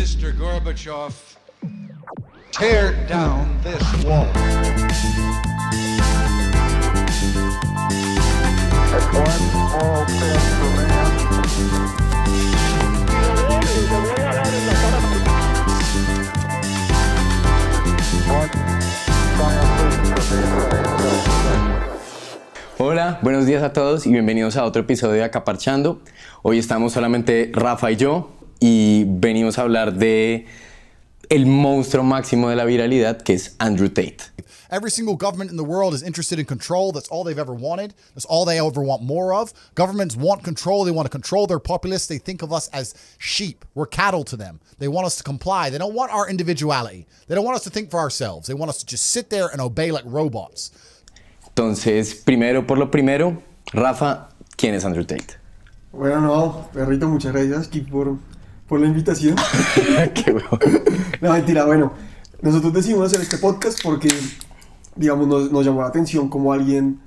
Mr. Gorbachev, tear down this wall. Hola, buenos días a todos y bienvenidos a otro episodio de Acaparchando. Hoy estamos solamente Rafa y yo y venimos a hablar de el monstruo máximo de la viralidad que es Andrew Tate. Every single government in the world is interested in control. That's all they've ever wanted. That's all they ever want more of. Governments want control. They want to control their populace. They think of us as sheep. We're cattle to them. They want us to comply. They don't want our individuality. They don't want us to think for ourselves. They want us to just sit there and obey like robots. Entonces, primero por lo primero, Rafa, ¿quién es Andrew Tate? Bueno, no, perrito, muchas gracias aquí por, por la invitación. Qué. No, mentira, bueno, nosotros decidimos hacer este podcast porque, digamos, nos, nos llamó la atención como alguien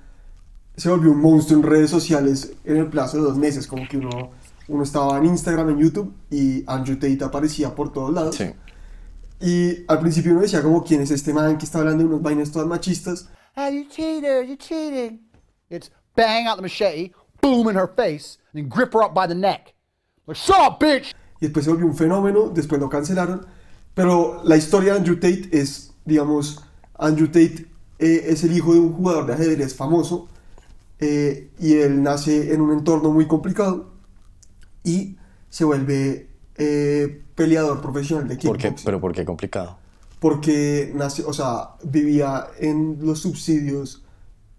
se volvió un monstruo en redes sociales en el plazo de dos meses, como que uno, uno estaba en Instagram, en YouTube y Andrew Tate aparecía por todos lados. Sí. Y al principio uno decía como, ¿quién es este man que está hablando de unas vainas todas machistas? Ah, you cheater, you cheating. It's bang out the machete, boom in her face, and then grip her up by the neck. Like, shut up, bitch! Y después se volvió un fenómeno, después lo cancelaron. Pero la historia de Andrew Tate es, digamos, Andrew Tate eh, es el hijo de un jugador de ajedrez famoso eh, y él nace en un entorno muy complicado y se vuelve eh, peleador profesional de ¿Por qué? kickboxing. Pero ¿por qué complicado? Porque nace, o sea, vivía en los subsidios,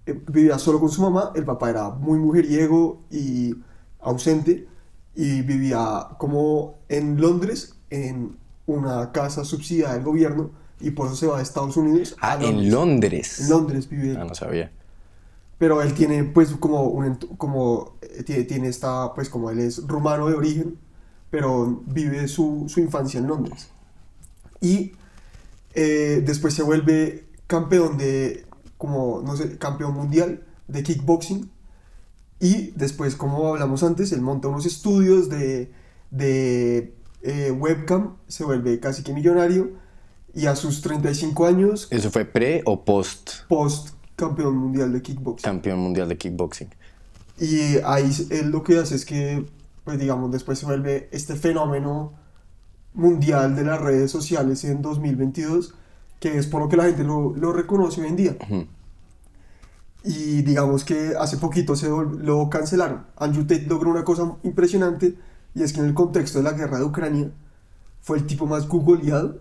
eh, vivía solo con su mamá, el papá era muy mujeriego y ausente, y vivía como en Londres, en una casa subsidiada del gobierno, y por eso se va a Estados Unidos. Ah, en Londres. En Londres vive. Ah, no sabía. Pero él tiene, pues, como, un, como eh, tiene, tiene esta, pues, como él es rumano de origen, pero vive su, su infancia en Londres. Y eh, después se vuelve campeón de, como, no sé, campeón mundial de kickboxing. Y después, como hablamos antes, él monta unos estudios de, de eh, webcam, se vuelve casi que millonario. Y a sus 35 años, ¿Eso fue pre o post post campeón mundial de kickboxing. campeón mundial de kickboxing? Y ahí él lo que hace es que, pues digamos, después se vuelve este fenómeno mundial de las redes sociales en 2022, que es por lo que la gente lo, lo reconoce hoy en día. Ujú. Y digamos que hace poquito se lo cancelaron. Andrew Tate logró una cosa impresionante, y es que en el contexto de la guerra de Ucrania, fue el tipo más googleado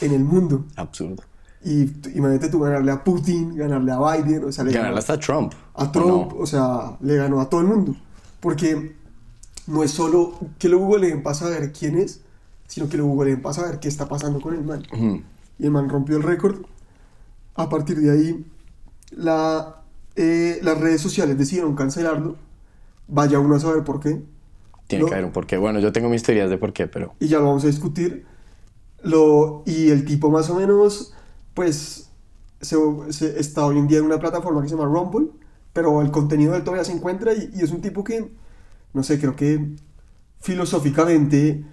en el mundo. Absurdo. Y imagínate tú ganarle a Putin, ganarle a Biden, o sea, le Ganarle hasta a Trump. a ¿o Trump, no? o sea, le ganó a todo el mundo. Porque no es solo que lo googleen para saber quién es, sino que lo googleen para saber qué está pasando con el man. Ujú. Y el man rompió el récord. A partir de ahí, la, eh, las redes sociales decidieron cancelarlo. Vaya uno a saber por qué. Tiene No. que haber un porqué. Bueno, yo tengo mis teorías de por qué, pero... Y ya lo vamos a discutir. Lo, y el tipo más o menos, pues, se, se- está hoy en día en una plataforma que se llama Rumble, pero el contenido de él todavía se encuentra y, y es un tipo que, no sé, creo que filosóficamente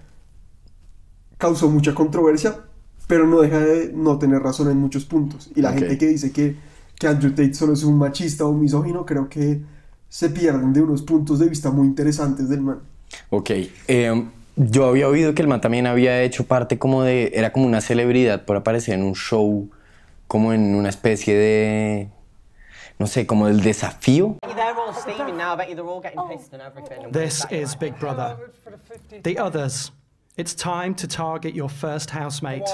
causó mucha controversia, pero no deja de no tener razón en muchos puntos. Y la gente que dice que, que Andrew Tate solo es un machista o un misógino, creo que se pierden de unos puntos de vista muy interesantes del man. Ok, eh, yo había oído que el man también había hecho parte como de, era como una celebridad por aparecer en un show, como en una especie de, no sé, como del desafío. They're all steaming now. I bet you they're all getting pissed and everything. and This is Big Brother. The others. It's time to target your first housemate.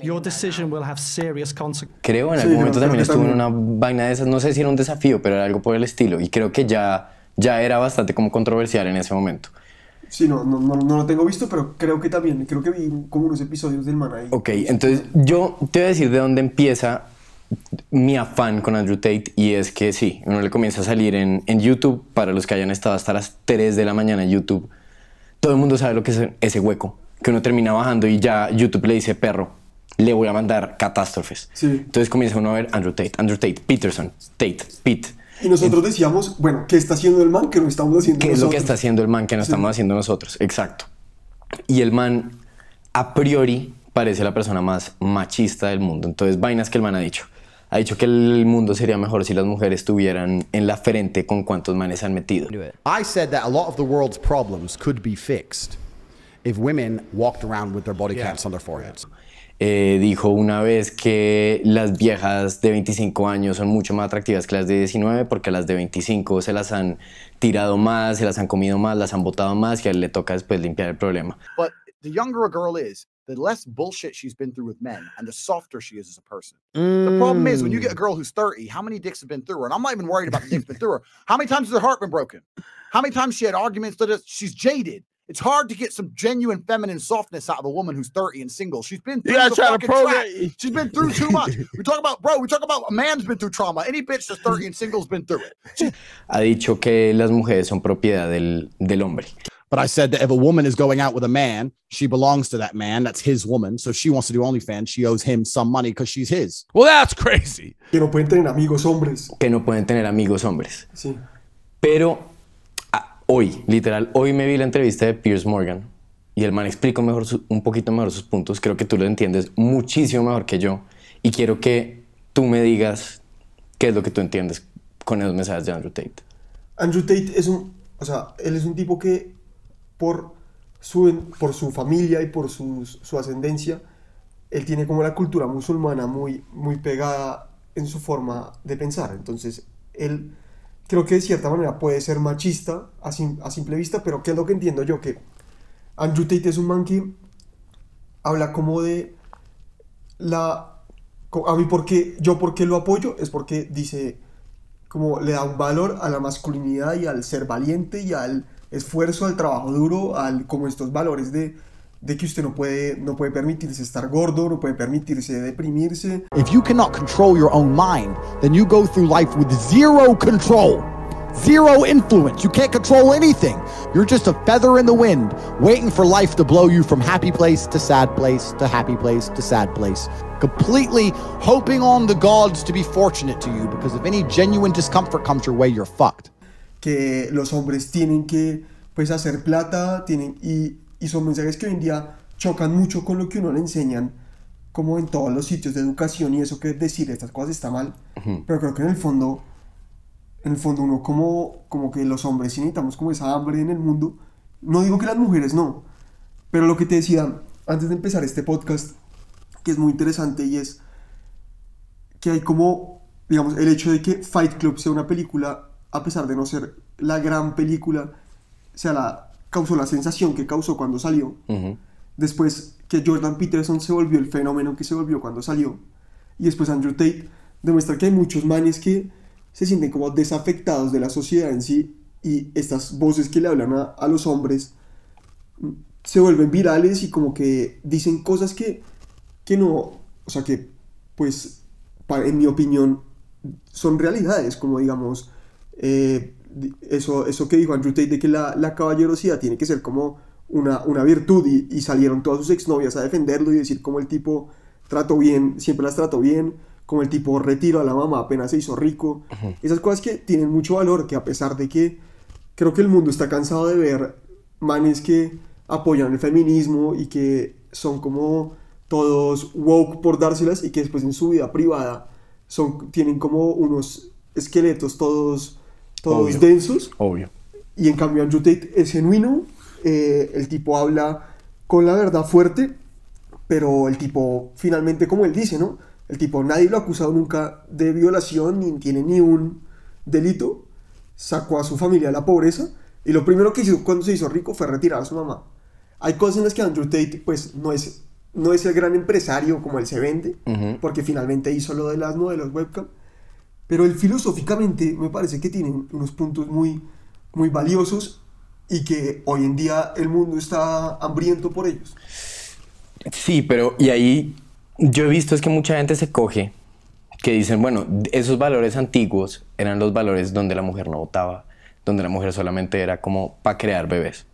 Your decision will have serious consequences. Creo en Sí, algún yo momento también estuvo en una vaina de esas, no sé si era un desafío, pero era algo por el estilo. Y creo que ya, ya era bastante como controversial en ese momento. Sí, no, no, no, no lo tengo visto, pero creo que también, creo que vi como unos episodios del man ahí. Ok, entonces yo te voy a decir de dónde empieza mi afán con Andrew Tate y es que sí, uno le comienza a salir en, en YouTube, para los que hayan estado hasta las 3 de la mañana en YouTube, todo el mundo sabe lo que es ese hueco, que uno termina bajando y ya YouTube le dice, perro, le voy a mandar catástrofes. Sí. Entonces comienza uno a ver Andrew Tate, Andrew Tate, Peterson, Tate, Pete. Y nosotros decíamos, bueno, ¿qué está haciendo el man que no estamos haciendo ¿Qué es lo que nosotros? está haciendo el man que no Sí. estamos haciendo nosotros? Exacto. Y el man a priori parece la persona más machista del mundo. Entonces, vainas que el man ha dicho. Ha dicho que el mundo sería mejor si las mujeres estuvieran en la frente con cuántos manes han metido. I said that a lot of the world's problems could be fixed if women walked around with their body cams on their foreheads. Eh, dijo una vez que las viejas de 25 años son mucho más atractivas que las de 19 porque las de 25 se las han tirado más, se las han comido más, las han botado más y a él le toca después limpiar el problema. But the younger a girl is, the less bullshit she's been through with men and the softer she is as a person. The problem is when you get a mm. girl who's 30, how many dicks have been through her? And I'm not even worried about the dicks been through her. How many times has her heart been broken? How many times she had arguments that she's jaded? It's hard to get some genuine feminine softness out of a woman who's 30 and single. She's been through gotta the fucking program- track. She's been through too much. We talk about, bro, we talk about a man's been through trauma. Any bitch that's 30 and single's been through it. Ha dicho que las mujeres son propiedad del, del hombre. But I said that if a woman is going out with a man, she belongs to that man. That's his woman. So if she wants to do OnlyFans, she owes him some money because she's his. Well, that's crazy. Que no pueden tener amigos hombres. Que no pueden tener amigos hombres. Sí. Pero ah, hoy, literal, hoy me vi la entrevista de Piers Morgan y el man explicó mejor su- un poquito mejor sus puntos. Creo que tú lo entiendes muchísimo mejor que yo y quiero que tú me digas qué es lo que tú entiendes con esos mensajes de Andrew Tate. Andrew Tate es un, o sea, él es un tipo que por su, por su familia y por su, su ascendencia, él tiene como la cultura musulmana muy, muy pegada en su forma de pensar. Entonces, él creo que de cierta manera puede ser machista a, sim- a simple vista, pero ¿qué es lo que entiendo yo? Que Andrew Tate es un man que habla como de la... A mí, porque, yo porque lo apoyo es porque dice como le da un valor a la masculinidad y al ser valiente y al esfuerzo, al trabajo duro, al como estos valores de, de que usted no puede, no puede permitirse estar gordo, no puede permitirse deprimirse. If you cannot control your own mind, then you go through life with zero control, zero influence. You can't control anything. You're just a feather in the wind, waiting for life to blow you from happy place to sad place to happy place to sad place. Completely hoping on the gods to be fortunate to you because if any genuine discomfort comes your way, you're fucked. Que los hombres tienen que pues hacer plata tienen y, y son mensajes que hoy en día chocan mucho con lo que uno le enseñan como en todos los sitios de educación y eso que decir estas cosas está mal. Pero creo que en el fondo en el fondo uno como como que los hombres sí necesitamos como esa hambre en el mundo no digo que las mujeres no pero lo que te decía antes de empezar este podcast que es muy interesante y es que hay como, digamos, el hecho de que Fight Club sea una película, a pesar de no ser la gran película, sea la, causó la sensación que causó cuando salió. Después que Jordan Peterson se volvió el fenómeno que se volvió cuando salió. Y después Andrew Tate demuestra que hay muchos manes que se sienten como desafectados de la sociedad en sí y estas voces que le hablan a, a los hombres mm, se vuelven virales y como que dicen cosas que, que no, o sea que pues pa- en mi opinión son realidades, como digamos eh, eso, eso que dijo Andrew Tate de que la, la caballerosidad tiene que ser como una, una virtud y, y salieron todas sus exnovias a defenderlo y decir como el tipo trató bien, siempre las trató bien, como el tipo retiró a la mamá apenas se hizo rico, esas cosas que tienen mucho valor, que a pesar de que creo que el mundo está cansado de ver manes que apoyan el feminismo y que son como todos woke por dárselas y que después en su vida privada son, tienen como unos esqueletos todos, todos Obvio. densos Obvio. y en cambio Andrew Tate es genuino, eh, el tipo habla con la verdad fuerte, pero el tipo finalmente como él dice, ¿no? El tipo nadie lo ha acusado nunca de violación ni tiene ni un delito, sacó a su familia de la pobreza y lo primero que hizo cuando se hizo rico fue retirar a su mamá. Hay cosas en las que Andrew Tate pues no es, no es el gran empresario como él se vende, porque finalmente hizo lo de las modelos webcam, pero él filosóficamente me parece que tiene unos puntos muy, muy valiosos y que hoy en día el mundo está hambriento por ellos. Sí, pero y ahí yo he visto es que mucha gente se coge, que dicen, bueno, esos valores antiguos eran los valores donde la mujer no votaba, donde la mujer solamente era como para crear bebés.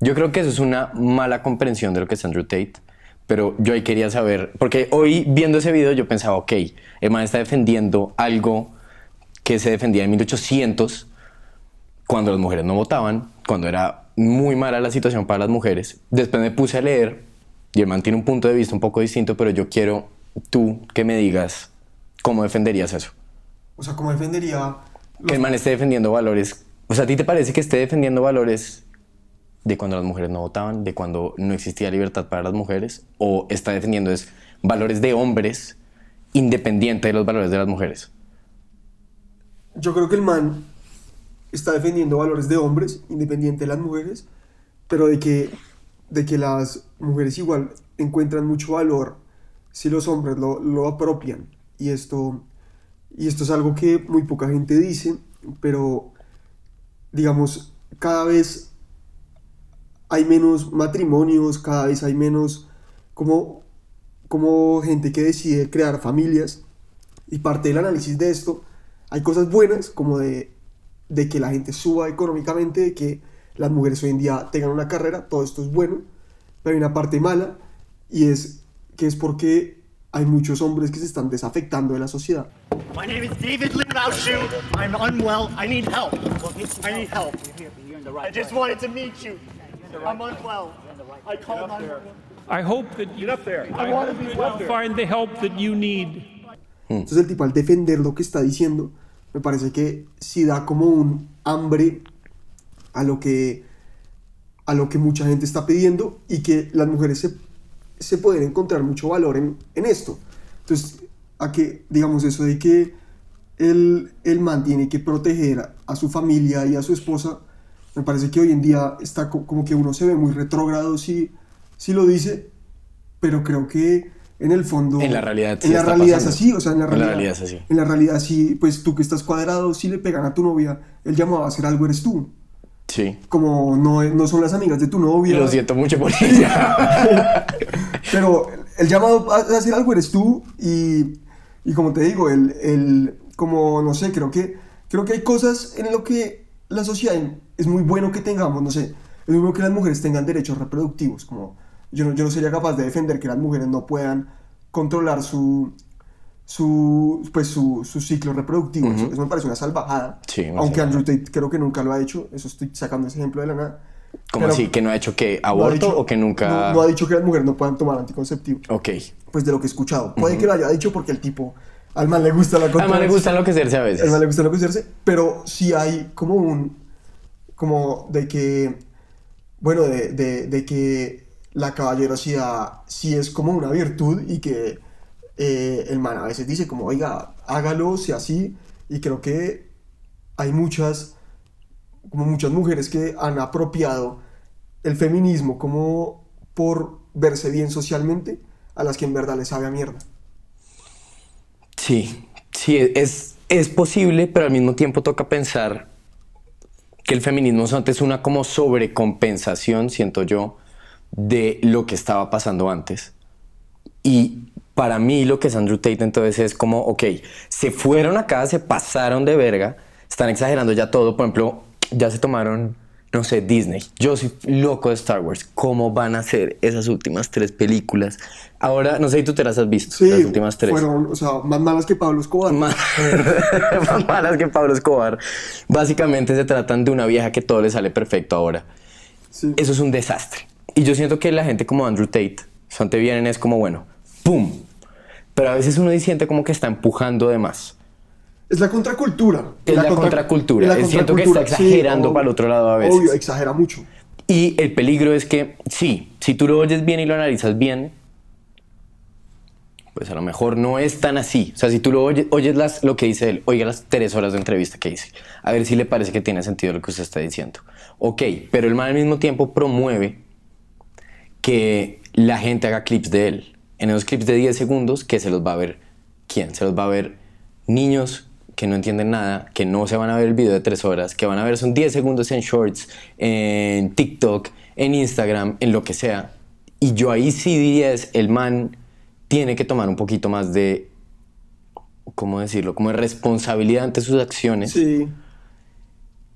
Yo creo que eso es una mala comprensión de lo que es Andrew Tate, pero yo ahí quería saber, porque hoy viendo ese video yo pensaba, ok, el man está defendiendo algo que se defendía en 1800, cuando las mujeres no votaban, cuando era muy mala la situación para las mujeres. Después me puse a leer Y el man tiene un punto de vista un poco distinto, pero yo quiero tú que me digas cómo defenderías eso. O sea, ¿cómo defendería Que el man esté defendiendo valores. O sea, ¿a ti te parece que esté defendiendo valores de cuando las mujeres no votaban, de cuando no existía libertad para las mujeres? ¿O está defendiendo es valores de hombres independiente de los valores de las mujeres? Yo creo que el man está defendiendo valores de hombres, independiente de las mujeres, pero de que, de que las mujeres igual encuentran mucho valor si los hombres lo, lo apropian. Y esto, y esto es algo que muy poca gente dice, pero digamos, cada vez hay menos matrimonios, cada vez hay menos como, como gente que decide crear familias. Y parte del análisis de esto, hay cosas buenas como de, de que la gente suba económicamente, de que las mujeres hoy en día tengan una carrera, todo esto es bueno, pero hay una parte mala y es que es porque hay muchos hombres que se están desafectando de la sociedad. My name is David Limbaushu. I'm unwell. I need help. I need help. I just wanted to meet you. I'm unwell. I called 911. I hope that you, I hope that you'll find the help that you need. Entonces el tipo al defender lo que está diciendo, me parece que sí da como un hambre a lo que, a lo que mucha gente está pidiendo y que las mujeres se, se pueden encontrar mucho valor en, en esto. Entonces, a que, digamos, eso de que el, el man tiene que proteger a, a su familia y a su esposa, me parece que hoy en día está co- como que uno se ve muy retrógrado si, si lo dice, pero creo que en el fondo... En la realidad sí En la realidad es pasando. así, o sea, en la En la realidad... realidad es así. En la realidad sí, pues tú que estás cuadrado, si le pegan a tu novia, el llamado a hacer algo eres tú. Sí. Como no, no son las amigas de tu novia. Lo siento mucho por ella. Pero el llamado a hacer algo eres tú y, y como te digo, el, el, como no sé, creo que, creo que hay cosas en lo que la sociedad es muy bueno que tengamos, no sé, es muy bueno que las mujeres tengan derechos reproductivos, como yo no, yo no sería capaz de defender que las mujeres no puedan controlar su, su, pues su, su ciclo reproductivo, eso, eso me parece una salvajada, Sí, aunque. Andrew Tate creo que nunca lo ha hecho, eso estoy sacando ese ejemplo de la nada. ¿Cómo Pero- así? ¿Que no ha hecho que no aborto dicho- o que nunca...? No, no ha dicho que las mujeres no puedan tomar anticonceptivo. Ok. Pues de lo que he escuchado. Puede que lo haya dicho porque el tipo, al man le gusta la A man le gusta enloquecerse a Al veces. man le gusta enloquecerse, pero sí hay como un, como de que, bueno, de, de, de que la caballerosidad sí es como una virtud y que eh, el man a veces dice como, oiga, hágalo, sea así, y creo que hay muchas, como muchas mujeres que han apropiado el feminismo como por verse bien socialmente, a las que en verdad les sabe a mierda. Sí, sí, es, es posible, pero al mismo tiempo toca pensar que el feminismo es antes una como sobrecompensación, siento yo, de lo que estaba pasando antes. Y para mí lo que es Andrew Tate entonces es como, ok, se fueron acá, se pasaron de verga, están exagerando ya todo, por ejemplo, ya se tomaron, no sé, Disney. Yo soy loco de Star Wars. ¿Cómo van a hacer esas últimas tres películas? Ahora, no sé si tú te las has visto, Sí, las últimas tres. fueron, o sea, más malas que Pablo Escobar. más, más malas que Pablo Escobar. Básicamente se tratan de una vieja que todo le sale perfecto ahora. Sí. Eso es un desastre. Y yo siento que la gente como Andrew Tate, son te vienen es como, bueno, ¡pum! Pero a veces uno siente como que está empujando de más. Es la contracultura. Es la contra- contracultura. es la Siento que está sí, exagerando obvio, para el otro lado a veces. Obvio, exagera mucho. Y el peligro es que, sí, si tú lo oyes bien y lo analizas bien, pues a lo mejor no es tan así. O sea, si tú lo oyes, oyes las, lo que dice él, oiga las tres horas de entrevista que dice, a ver si le parece que tiene sentido lo que usted está diciendo. Ok, pero el man al mismo tiempo promueve que la gente haga clips de él. En esos clips de 10 segundos, que se los va a ver quién? Se los va a ver niños que no entienden nada, que no se van a ver el video de 3 horas, que van a ver son 10 segundos en shorts, en TikTok, en Instagram, en lo que sea. Y yo ahí sí diría es, el man tiene que tomar un poquito más de, ¿cómo decirlo? Como de responsabilidad ante sus acciones. Sí.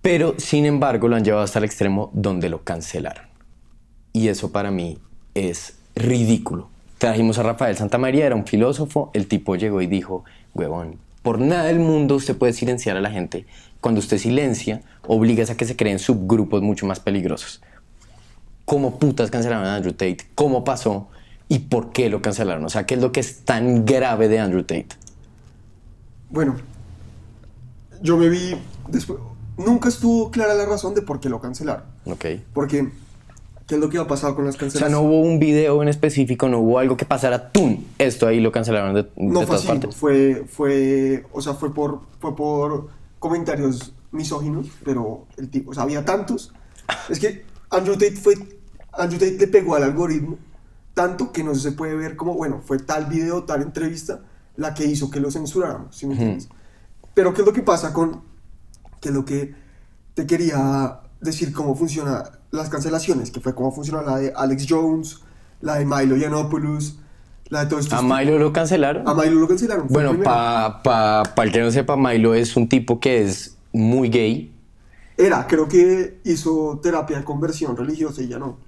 Pero, sin embargo, lo han llevado hasta el extremo donde lo cancelaron. Y eso para mí es ridículo. Trajimos a Rafael Santamaría, era un filósofo, el tipo llegó y dijo, huevón, por nada del mundo usted puede silenciar a la gente. Cuando usted silencia, obligas a que se creen subgrupos mucho más peligrosos. ¿Cómo putas cancelaron a Andrew Tate? ¿Cómo pasó? y por qué lo cancelaron. O sea, ¿qué es lo que es tan grave de Andrew Tate? Bueno, yo me vi después. Nunca estuvo clara la razón de por qué lo cancelaron. Ok. Porque, ¿qué es lo que ha pasado con las O sea, cancelaciones? no hubo un video en específico, no hubo algo que pasara, ¡tum! Esto ahí lo cancelaron de, de No fue todas así, partes. fue, fue, o sea, fue por, fue por comentarios misóginos, pero el tipo, o sea, había tantos. Es que Andrew Tate fue, Andrew Tate le pegó al algoritmo tanto que no se puede ver como, bueno, fue tal video, tal entrevista la que hizo que lo censuráramos, ¿sí me entiendes? Pero ¿qué es lo que pasa con, qué es lo que te quería decir cómo funciona las cancelaciones, que fue cómo funciona la de Alex Jones, la de Milo Yiannopoulos, la de todos estos ¿A Milo lo cancelaron? a Milo lo cancelaron. Bueno, para pa, pa el que no sepa, Milo es un tipo que es muy gay. Era, creo que hizo terapia de conversión religiosa y ya no.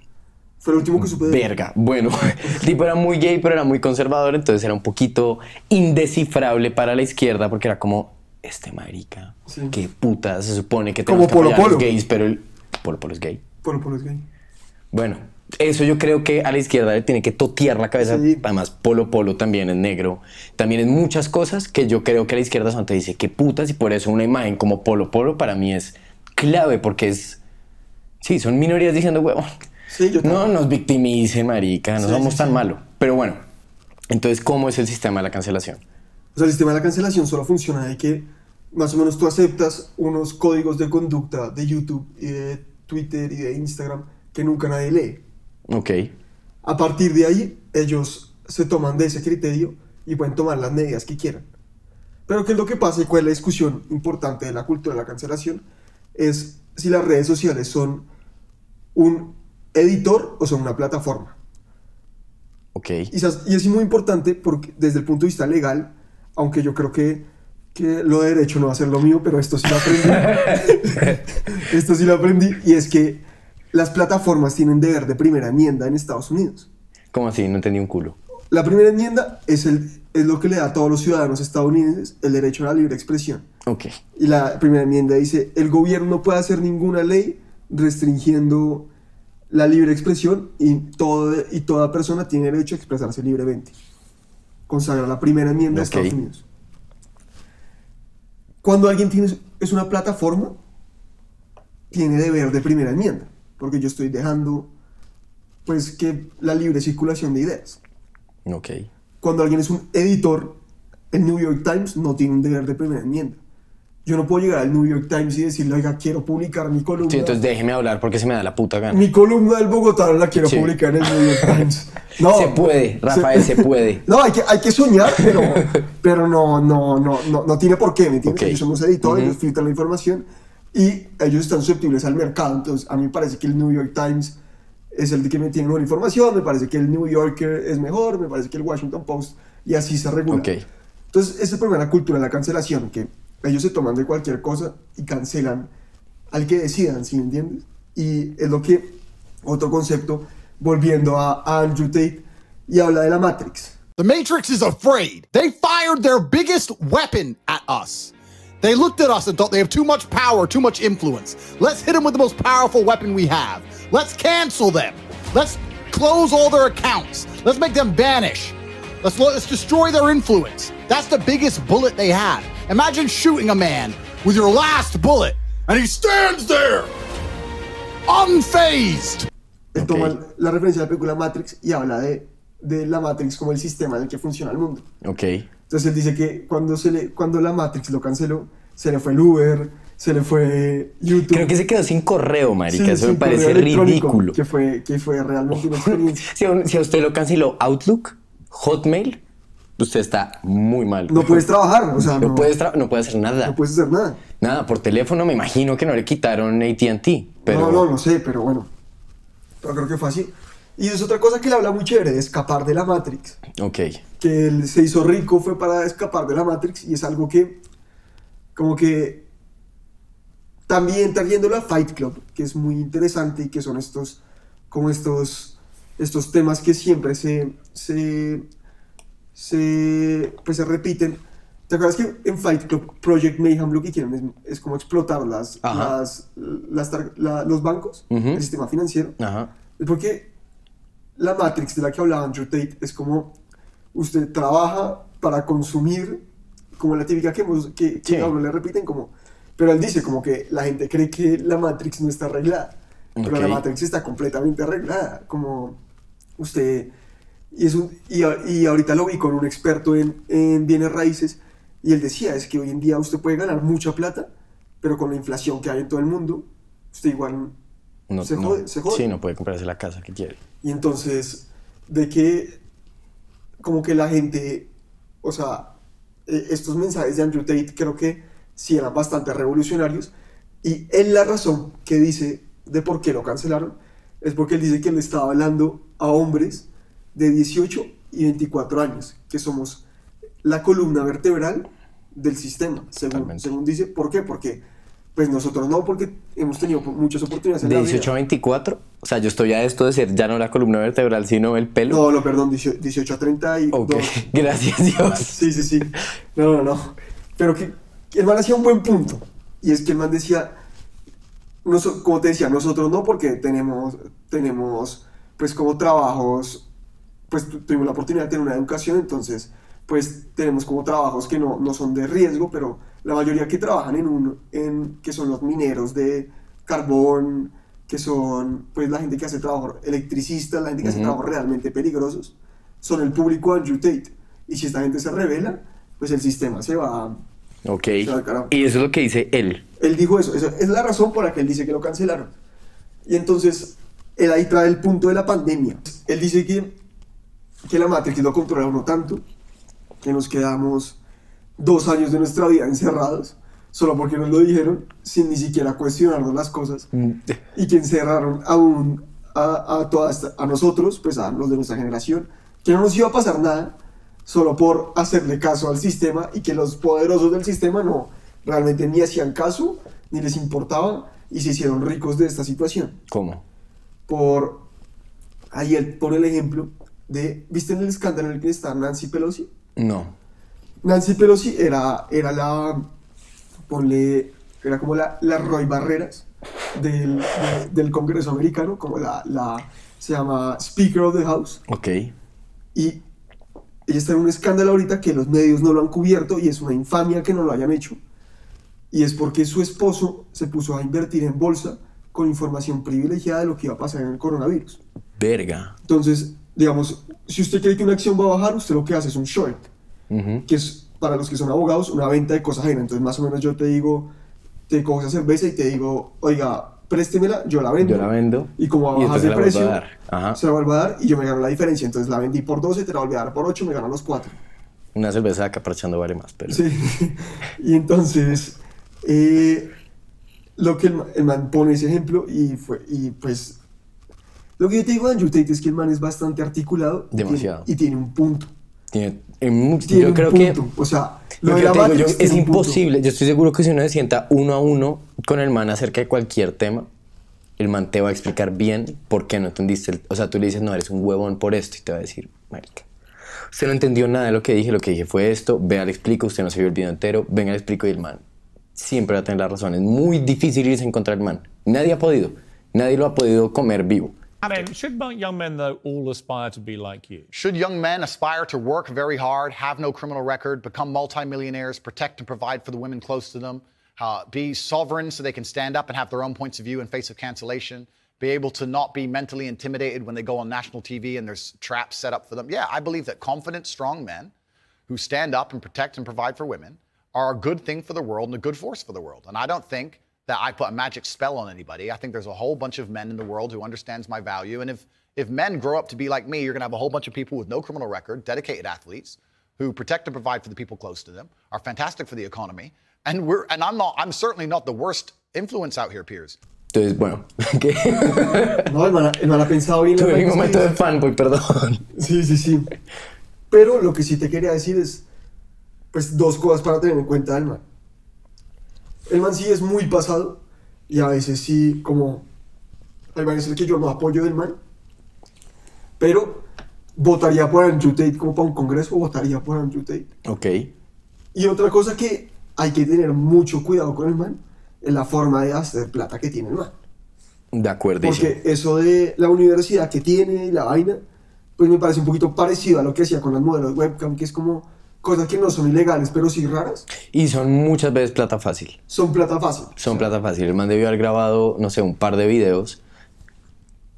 Fue el último que supe de. Verga. Bueno, el tipo era muy gay, pero era muy conservador, entonces era un poquito indescifrable para la izquierda porque era como, este marica, Sí. qué puta, se supone que Como tenemos que Polo a los Polo. gays, pero el Polo Polo es gay. Polo Polo es gay. Bueno, eso yo creo que a la izquierda le tiene que totear la cabeza. Sí. Además, Polo Polo también es negro. También en muchas cosas que yo creo que a la izquierda son te dice qué putas y por eso una imagen como Polo Polo para mí es clave porque es... Sí, son minorías diciendo, huevón, Sí, yo no nos victimicen, marica, no Sí, somos tan sí. malos. Pero bueno, entonces, ¿cómo es el sistema de la cancelación? O sea, el sistema de la cancelación solo funciona de que más o menos tú aceptas unos códigos de conducta de YouTube y de Twitter y de Instagram que nunca nadie lee. Ok, A partir de ahí, ellos se toman de ese criterio y pueden tomar las medidas que quieran. Pero ¿qué es lo que pasa y cuál es la discusión importante de la cultura de la cancelación? Es si las redes sociales son un editor o son una plataforma. ok. Y, es muy importante porque desde el punto de vista legal, aunque yo creo que, que lo de derecho no va a ser lo mío, pero esto sí lo aprendí. esto sí lo aprendí. Y es que las plataformas tienen deber de primera enmienda en Estados Unidos. ¿Cómo así? No entendí un culo. La primera enmienda es, el, es lo que le da a todos los ciudadanos estadounidenses el derecho a la libre expresión. Ok, Y la primera enmienda dice, el gobierno no puede hacer ninguna ley restringiendo la libre expresión y, todo, y toda persona tiene derecho a expresarse libremente. Consagra la primera enmienda Ok. de Estados Unidos. Cuando alguien tiene, es una plataforma, tiene deber de primera enmienda, porque yo estoy dejando pues que la libre circulación de ideas. ok. Cuando alguien es un editor, el New York Times no tiene un deber de primera enmienda. Yo no puedo llegar al New York Times y decirle, oiga, quiero publicar mi columna. Sí, entonces déjeme hablar porque se me da la puta gana. Mi columna del Bogotá la quiero Sí. publicar en el New York Times. No, Se puede, Rafael, se puede. No, hay que, hay que soñar, pero, pero no, no, no, no, no tiene por qué, ¿me entiendes? Ok. Ellos somos editores, Ujú. ellos filtran la información y ellos están susceptibles al mercado. Entonces, a mí me parece que el New York Times es el que me tiene mejor información, me parece que el New Yorker es mejor, me parece que el Washington Post, y así se regula. Ok. Entonces, ese es la cultura de la cancelación, que ellos se toman de cualquier cosa y cancelan al que decidan, ¿sí entiendes? Y es lo que, otro concepto, volviendo a, a Andrew Tate, y habla de la Matrix. The Matrix is afraid. They fired their biggest weapon at us. They looked at us and thought they have too much power, too much influence. Let's hit them with the most powerful weapon we have. Let's cancel them. Let's close all their accounts. Let's make them vanish. Let's, let's destroy their influence. That's the biggest bullet they had. Imagine shooting a man with your last bullet and he stands there, unfazed. Él Ok. toma la referencia a la película Matrix y habla de, de la Matrix como el sistema en el que funciona el mundo. Ok. Entonces él dice que cuando, se le, cuando la Matrix lo canceló, se le fue el Uber, se le fue YouTube. Creo que se quedó sin correo, marica. Sí, Eso me parece ridículo. Que fue, que fue realmente una experiencia. Si a, si a usted lo canceló Outlook, Hotmail, usted está muy mal. No puedes trabajar, o sea, No, no, puedes, no puedes hacer nada. no puedes hacer nada. Nada, por teléfono me imagino que no le quitaron AT&T, pero... No, no, no sé, pero bueno. Pero creo que fue así. Y es otra cosa que le habla muy chévere, de escapar de la Matrix. Ok, Que él se hizo rico fue para escapar de la Matrix y es algo que, como que, también trayéndolo a Fight Club, que es muy interesante y que son estos, como estos, estos temas que siempre se, se, se, pues se repiten. ¿Te acuerdas que en Fight Club Project Mayhem lo que quieren es, es como explotar las, las, las la- los bancos, Ujú. el sistema financiero? ajá. Es porque la Matrix de la que hablaba Andrew Tate es como usted trabaja para consumir, como la típica que, que, que Sí. a uno le repiten, como, pero él dice como que la gente cree que la Matrix no está arreglada, pero la. Matrix está completamente arreglada, como usted, y, es un- y, y ahorita lo vi con un experto en, en bienes raíces, y él decía, es que hoy en día usted puede ganar mucha plata, pero con la inflación que hay en todo el mundo, usted igual No, se no. jode, se jode. Sí, no puede comprarse la casa que quiere. Y entonces, de que como que la gente, o sea, eh, estos mensajes de Andrew Tate creo que sí eran bastante revolucionarios. Y él la razón que dice de por qué lo cancelaron es porque él dice que le estaba hablando a hombres de 18 y 24 años, que somos la columna vertebral del sistema, según, según dice. ¿Por qué? Porque, pues nosotros no, porque hemos tenido muchas oportunidades en De la vida. 18 a 24, o sea, yo estoy a esto de ser ya no la columna vertebral, sino el pelo. No, no, perdón, 18, 18 a 32. Ok, gracias Dios. Sí, sí, sí. No, no, no. Pero que, que el man hacía un buen punto. Y es que el man decía, noso- como te decía, nosotros no, porque tenemos, tenemos pues como trabajos, pues tu- tuvimos la oportunidad de tener una educación, entonces pues tenemos como trabajos que no, no son de riesgo, pero la mayoría que trabajan en un, en, que son los mineros de carbón, que son pues la gente que hace trabajo electricista, la gente que hace Ujú. trabajos realmente peligrosos, son el público de Andrew Tate. Y si esta gente se revela, pues el sistema se va... Ok. Carajo. Y eso es lo que dice él. Él dijo eso, esa es la razón por la que él dice que lo cancelaron. Y entonces, él ahí trae el punto de la pandemia. Él dice que, que la Matrix lo controla a uno tanto, que nos quedamos dos años de nuestra vida encerrados, solo porque nos lo dijeron, sin ni siquiera cuestionarnos las cosas, y que encerraron aún a, a, toda esta- a nosotros, pues a los de nuestra generación, que no nos iba a pasar nada, solo por hacerle caso al sistema y que los poderosos del sistema no realmente ni hacían caso, ni les importaba y se hicieron ricos de esta situación. ¿Cómo? Por ahí él pone el ejemplo de, ¿viste en el escándalo en el que está Nancy Pelosi? No. Nancy Pelosi era, era la, ponle, era como la, la Roy Barreras del, de- del Congreso americano, como la, la, se llama Speaker of the House. Ok. Y ella está en un escándalo ahorita que los medios no lo han cubierto y es una infamia que no lo hayan hecho. Y es porque su esposo se puso a invertir en bolsa con información privilegiada de lo que iba a pasar en el coronavirus. Verga. Entonces, digamos, si usted cree que una acción va a bajar, usted lo que hace es un short, Ujú. que es para los que son abogados una venta de cosas ajenas. Entonces, más o menos yo te digo, te cojo esa cerveza y te digo, oiga, préstemela, yo la vendo. Yo la vendo. Y como va a bajar vuelvo precio, a dar. Ajá. se la vuelvo a dar y yo me gano la diferencia. Entonces la vendí por 12, te la volví a dar por 8, me gano los 4. Una cerveza caprachando vale más, pero. Sí. y entonces, eh, lo que el, el man pone ese ejemplo y, fue, y pues, lo que yo te digo de Andrew Tate es que el man es bastante articulado. y tiene- Demasiado. Y tiene un punto. Tiene, en Tiene yo creo punto. que. O sea, Lo lo que de la te digo yo, es punto. imposible. Yo estoy seguro que si uno se sienta uno a uno con el man acerca de cualquier tema, el man te va a explicar bien por qué no entendiste. el- o sea, tú le dices, no, eres un huevón por esto, y te va a decir, marica. Usted no entendió nada de lo que dije, lo que dije fue esto, vea, le explico, usted no se vio el video entero, venga, le explico y el man siempre va a tener la razón. Es muy difícil irse en contra del man. Nadie ha podido. Nadie lo ha podido comer vivo. Men, should young men, though, all aspire to be like you? Should young men aspire to work very hard, have no criminal record, become multimillionaires, protect and provide for the women close to them, uh, be sovereign so they can stand up and have their own points of view in face of cancellation, be able to not be mentally intimidated when they go on national TV and there's traps set up for them? Yeah, I believe that confident, strong men who stand up and protect and provide for women are a good thing for the world and a good force for the world. And I don't think that I put a magic spell on anybody. I think there's a whole bunch of men in the world who understands my value. And if if men grow up to be like me, you're gonna have a whole bunch of people with no criminal record, dedicated athletes who protect and provide for the people close to them, are fantastic for the economy. And we're and I'm not I'm certainly not the worst influence out here, Piers. Entonces, bueno, ¿qué? No, el man, ha- el man ha pensado bien. las Tuve mi momento de fanboy, perdón. Sí, sí, sí. Pero lo que sí te quería decir es, pues, dos cosas para tener en cuenta del man. El man sí es muy pasado y a veces sí, como, hay veces que yo no apoyo del man, pero votaría por Andrew Tate como para un congreso, votaría por Andrew Tate. Ok. Y otra cosa que hay que tener mucho cuidado con el man es la forma de hacer plata que tiene el man. De acuerdo. Porque eso de la universidad que tiene y la vaina, pues me parece un poquito parecido a lo que hacía con las modelos webcam, que es como cosas que no son ilegales, pero sí raras, Y son muchas veces plata fácil. son plata fácil. Son plata fácil. El man debió haber grabado, no sé, un par de videos,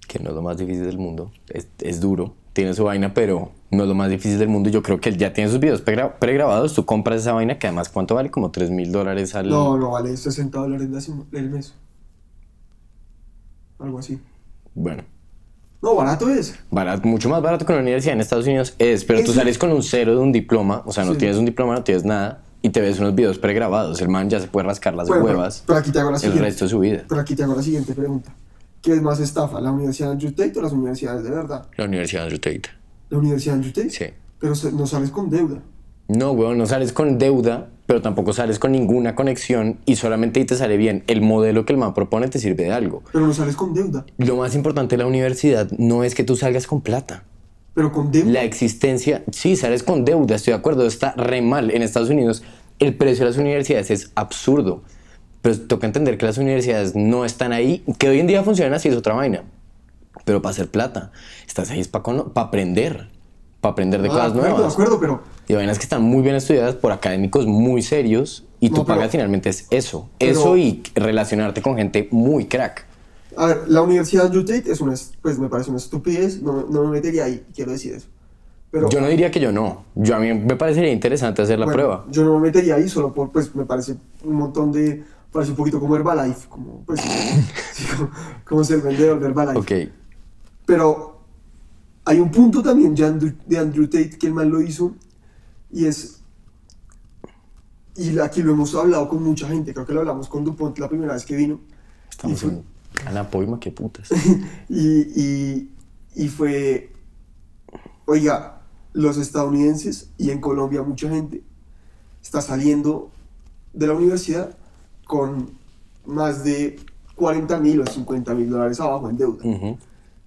que no es lo más difícil del mundo. Es, es duro, tiene su vaina, pero no es lo más difícil del mundo. Yo creo que él ya tiene sus videos pregra- pregrabados. Tú compras esa vaina, que además, ¿cuánto vale? Como 3 mil dólares al. No, no vale 60 dólares el mes. Algo así. Bueno, No, barato es. barato, mucho más barato que una universidad en Estados Unidos es, pero tú sales con un cero de un diploma, o sea, no Sí. tienes un diploma, no tienes nada, y te ves unos videos pregrabados. El man ya se puede rascar las Bueno, huevas pero aquí te hago la el siguiente. resto de su vida. Pero aquí te hago la siguiente pregunta. ¿Qué es más estafa, la Universidad Andrew Tate o las universidades de verdad? La Universidad Andrew Tate. ¿La Universidad de Andrew Tate? Sí. Pero no sales con deuda. No, weón, no sales con deuda, pero tampoco sales con ninguna conexión y solamente ahí te sale bien. El modelo que el man propone te sirve de algo. Pero no sales con deuda. Lo más importante de la universidad no es que tú salgas con plata. Pero con deuda. La existencia, sí, sales con deuda, estoy de acuerdo, está re mal. En Estados Unidos el precio de las universidades es absurdo. Pero toca entender que las universidades no están ahí, que hoy en día funcionan así, es otra vaina. Pero para hacer plata, estás ahí es para aprender, para aprender de Ah, cosas de acuerdo, nuevas. De acuerdo, pero Y vainas que están muy bien estudiadas por académicos muy serios y No, tu pero- paga finalmente es eso. eso y relacionarte con gente muy crack. A ver, la Universidad de Andrew Tate es una, es- pues me parece una estupidez, no, no me metería ahí, quiero decir eso. Pero, yo no diría que yo no. Yo a mí me parecería interesante hacer la bueno, prueba. Yo no me metería ahí solo por, pues me parece un montón de, parece un poquito como Herbalife, como, pues, sí, como, como ser vendedor de Herbalife. Ok. Pero hay un punto también de Andrew, de Andrew Tate que el man lo hizo y es y aquí lo hemos hablado con mucha gente creo que lo hablamos con Dupont la primera vez que vino Estamos fue, en Anapoima, qué putas. y, y, y fue oiga los estadounidenses y en Colombia mucha gente está saliendo de la universidad con más de 40 mil o 50 mil dólares abajo en deuda Ujú.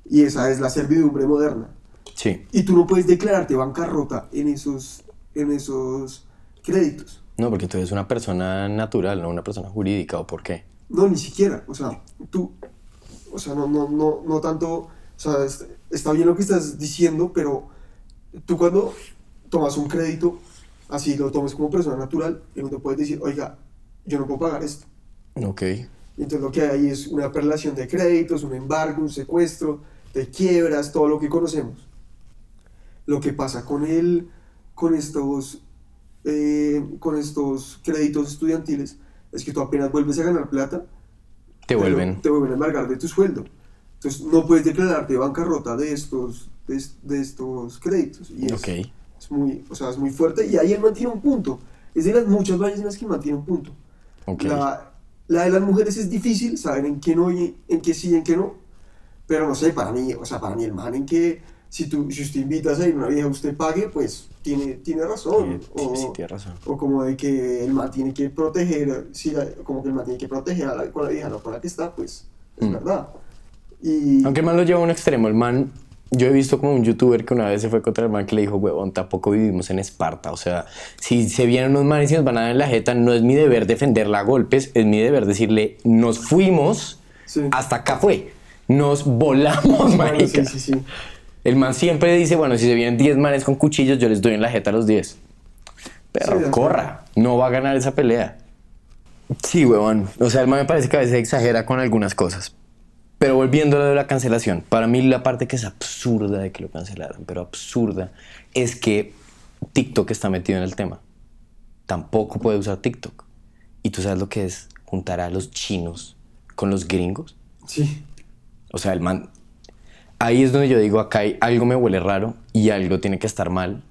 y esa es la servidumbre moderna Sí. y tú no puedes declararte bancarrota en esos, en esos créditos. No, porque tú eres una persona natural, no una persona jurídica, ¿o por qué? No, ni siquiera. O sea, tú, o sea, no, no, no, no tanto, o sea, es- está bien lo que estás diciendo, pero tú cuando tomas un crédito, así lo tomes como persona natural, y no te puedes decir, oiga, yo no puedo pagar esto. Ok. Entonces lo que hay es una prelación de créditos, un embargo, un secuestro, te quiebras, todo lo que conocemos. Lo que pasa con el, con estos, eh, con estos créditos estudiantiles es que tú apenas vuelves a ganar plata, Te vuelven. te vuelven a embargar de tu sueldo. Entonces no puedes declararte bancarrota de estos, de, de estos créditos. Y es, es muy, o sea, es muy fuerte y ahí él mantiene un punto. Es de las muchas vainas en las que mantiene un punto. Ok. La, la de las mujeres es difícil, saber en qué no y en qué sí y en qué no. Pero no sé, para mí, o sea, para mí el man en que si, tú, si usted invitas a ir a una vieja usted pague, pues tiene, tiene razón. Sí, o, sí, tiene razón. o como de que el man tiene que proteger, si la- como que el man tiene que proteger a la, con la vieja, no con la que está, pues es Mm. verdad. Y Aunque el man lo lleva a un extremo, el man, yo he visto como un youtuber que una vez se fue contra el man que le dijo, huevón, tampoco vivimos en Esparta, o sea, si se vienen unos manes y nos van a dar en la jeta, no es mi deber defenderla a golpes, es mi deber decirle, nos fuimos, Sí. hasta acá fue, nos volamos, Bueno, marica. sí, sí, sí. El man siempre dice, bueno, si se vienen 10 manes con cuchillos, yo les doy en la jeta a los 10. Sí, Pero corra, no va a ganar esa pelea. Sí, huevón. O sea, el man me parece que a veces exagera con algunas cosas. Pero volviendo a lo de la cancelación, para mí la parte que es absurda de que lo cancelaran, pero absurda, es que TikTok está metido en el tema. Tampoco puede usar TikTok. Y tú sabes lo que es juntar a los chinos con los gringos. Sí. O sea, el man. Ahí es donde yo digo, acá hay, algo me huele raro y algo tiene que estar mal.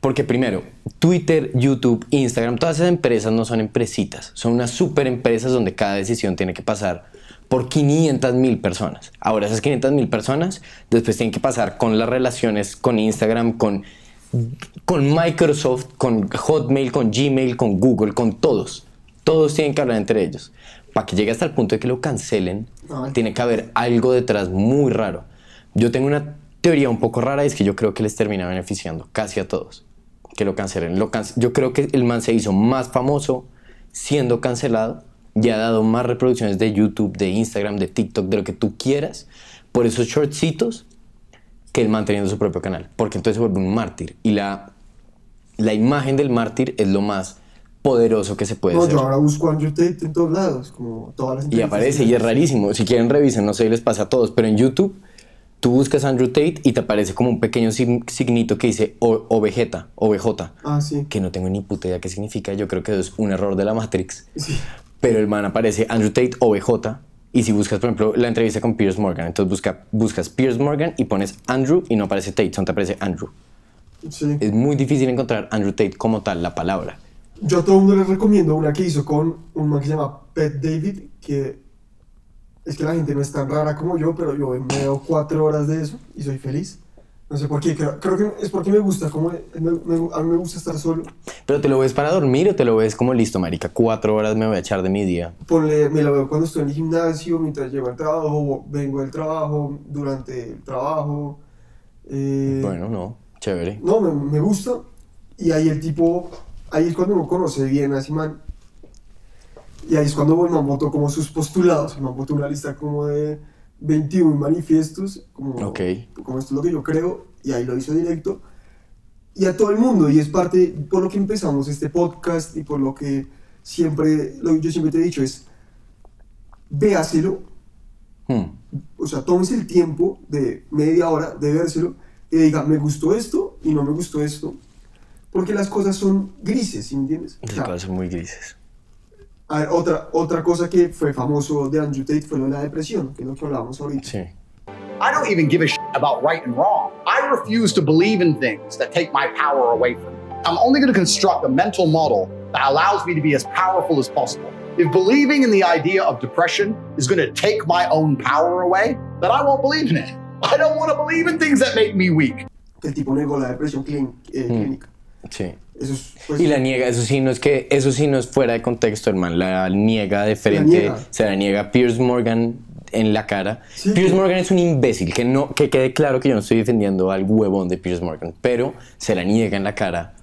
Porque primero, Twitter, YouTube, Instagram, todas esas empresas no son empresitas. Son unas super empresas donde cada decisión tiene que pasar por 500 mil personas. Ahora, esas 500 mil personas después tienen que pasar con las relaciones con Instagram, con, con Microsoft, con Hotmail, con Gmail, con Google, con todos. Todos tienen que hablar entre ellos. Para que llegue hasta el punto de que lo cancelen, Ay. tiene que haber algo detrás muy raro. Yo tengo una teoría un poco rara y es que yo creo que les termina beneficiando casi a todos que lo cancelen. Lo yo creo que el man se hizo más famoso siendo cancelado y ha dado más reproducciones de YouTube, de Instagram, de TikTok, de lo que tú quieras por esos shortcitos que el man teniendo su propio canal, porque entonces se vuelve un mártir. Y la, la imagen del mártir es lo más poderoso que se puede No, ser. yo ahora busco Andrew Tate en todos lados, como todas las Y aparece y es rarísimo. Si quieren revisen, no sé si les pasa a todos, pero en YouTube tú buscas Andrew Tate y te aparece como un pequeño sig- signito que dice o, o Vegeta, o VJ, Ah, sí. que no tengo ni puta idea qué significa. Yo creo que eso es un error de la Matrix. Sí. Pero el man aparece Andrew Tate o VJ. Y si buscas, por ejemplo, la entrevista con Piers Morgan, entonces busca, buscas Piers Morgan y pones Andrew y no aparece Tate, solo te aparece Andrew. Sí. Es muy difícil encontrar Andrew Tate como tal, la palabra. Yo a todo el mundo les recomiendo una que hizo con un man que se llama Pet David, que es que la gente no es tan rara como yo, pero yo me veo cuatro horas de eso y soy feliz. No sé por qué, creo, creo que es porque me gusta, como me- me- a mí me gusta estar solo. Pero te lo ves para dormir o te lo ves como listo, marica. Cuatro horas me voy a echar de mi día. Ponle, me lo veo cuando estoy en el gimnasio, mientras llego al trabajo, vengo del trabajo, durante el trabajo. eh, Bueno, no, chévere. No, me, me gusta. Y ahí el tipo, ahí es cuando uno conoce bien a ese man. Y ahí es cuando el man votó como sus postulados. El man votó una lista como de 21 manifiestos, como, Ok. Hmm. o sea, tómese el tiempo de media hora de vérselo y diga, me gustó esto y no me gustó esto. Porque las cosas son grises, ¿sí entiendes? O Las sea, cosas son muy grises. A ver, otra, otra cosa que fue famoso de Andrew Tate fue lo de la depresión, que es lo que hablábamos ahorita. Sí. I don't even give a shit about right and wrong. I refuse to believe in things that take my power away from me. I'm only going to construct a mental model that allows me to be as powerful as possible. If believing in the idea of depression is going to take my own power away, then I won't believe in it. I don't want to believe in things that make me weak. Que el tipo negó la depresión clín- eh, clínica. Sí. Eso es, pues, Y la niega, eso sí no es que, eso sí no es fuera de contexto, hermano. La niega de frente, niega. se la niega a Piers Morgan en la cara. Sí, Piers que- Morgan es un imbécil, que no, que quede claro que yo no estoy defendiendo al huevón de Piers Morgan, pero se la niega en la cara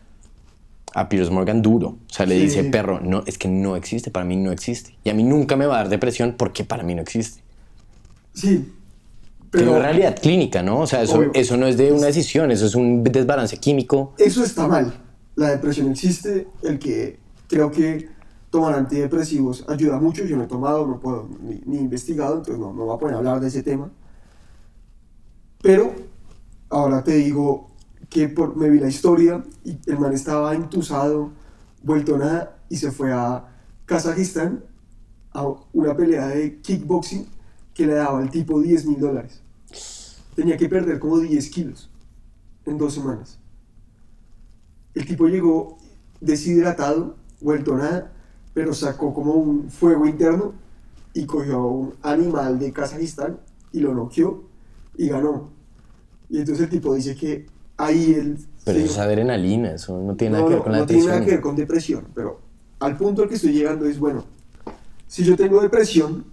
a Piers Morgan duro. O sea, le Sí. dice, perro, no, es que no existe, para mí no existe. Y a mí nunca me va a dar depresión porque para mí no existe. sí. Pero no es realidad clínica, ¿no? O sea, eso, Obvio. eso no es de una decisión, eso es un desbalance químico. eso está mal. La depresión existe. El que creo que tomar antidepresivos ayuda mucho. Yo no he tomado, no puedo, ni, ni investigado, entonces no, no voy a poner a hablar de ese tema. Pero ahora te digo que por, me vi la historia y el man estaba entusado, vuelto nada y se fue a Kazajistán a una pelea de kickboxing que le daba al tipo 10 mil dólares. Tenía que perder como 10 kilos en dos semanas. El tipo llegó deshidratado, vuelto nada, pero sacó como un fuego interno y cogió a un animal de Kazajistán y lo noqueó y ganó. Y entonces el tipo dice que ahí él... Pero se- eso es adrenalina, eso no tiene nada no, que ver no, con la no tiene depresión. nada que ver con depresión, pero al punto al que estoy llegando es, bueno, si yo tengo depresión,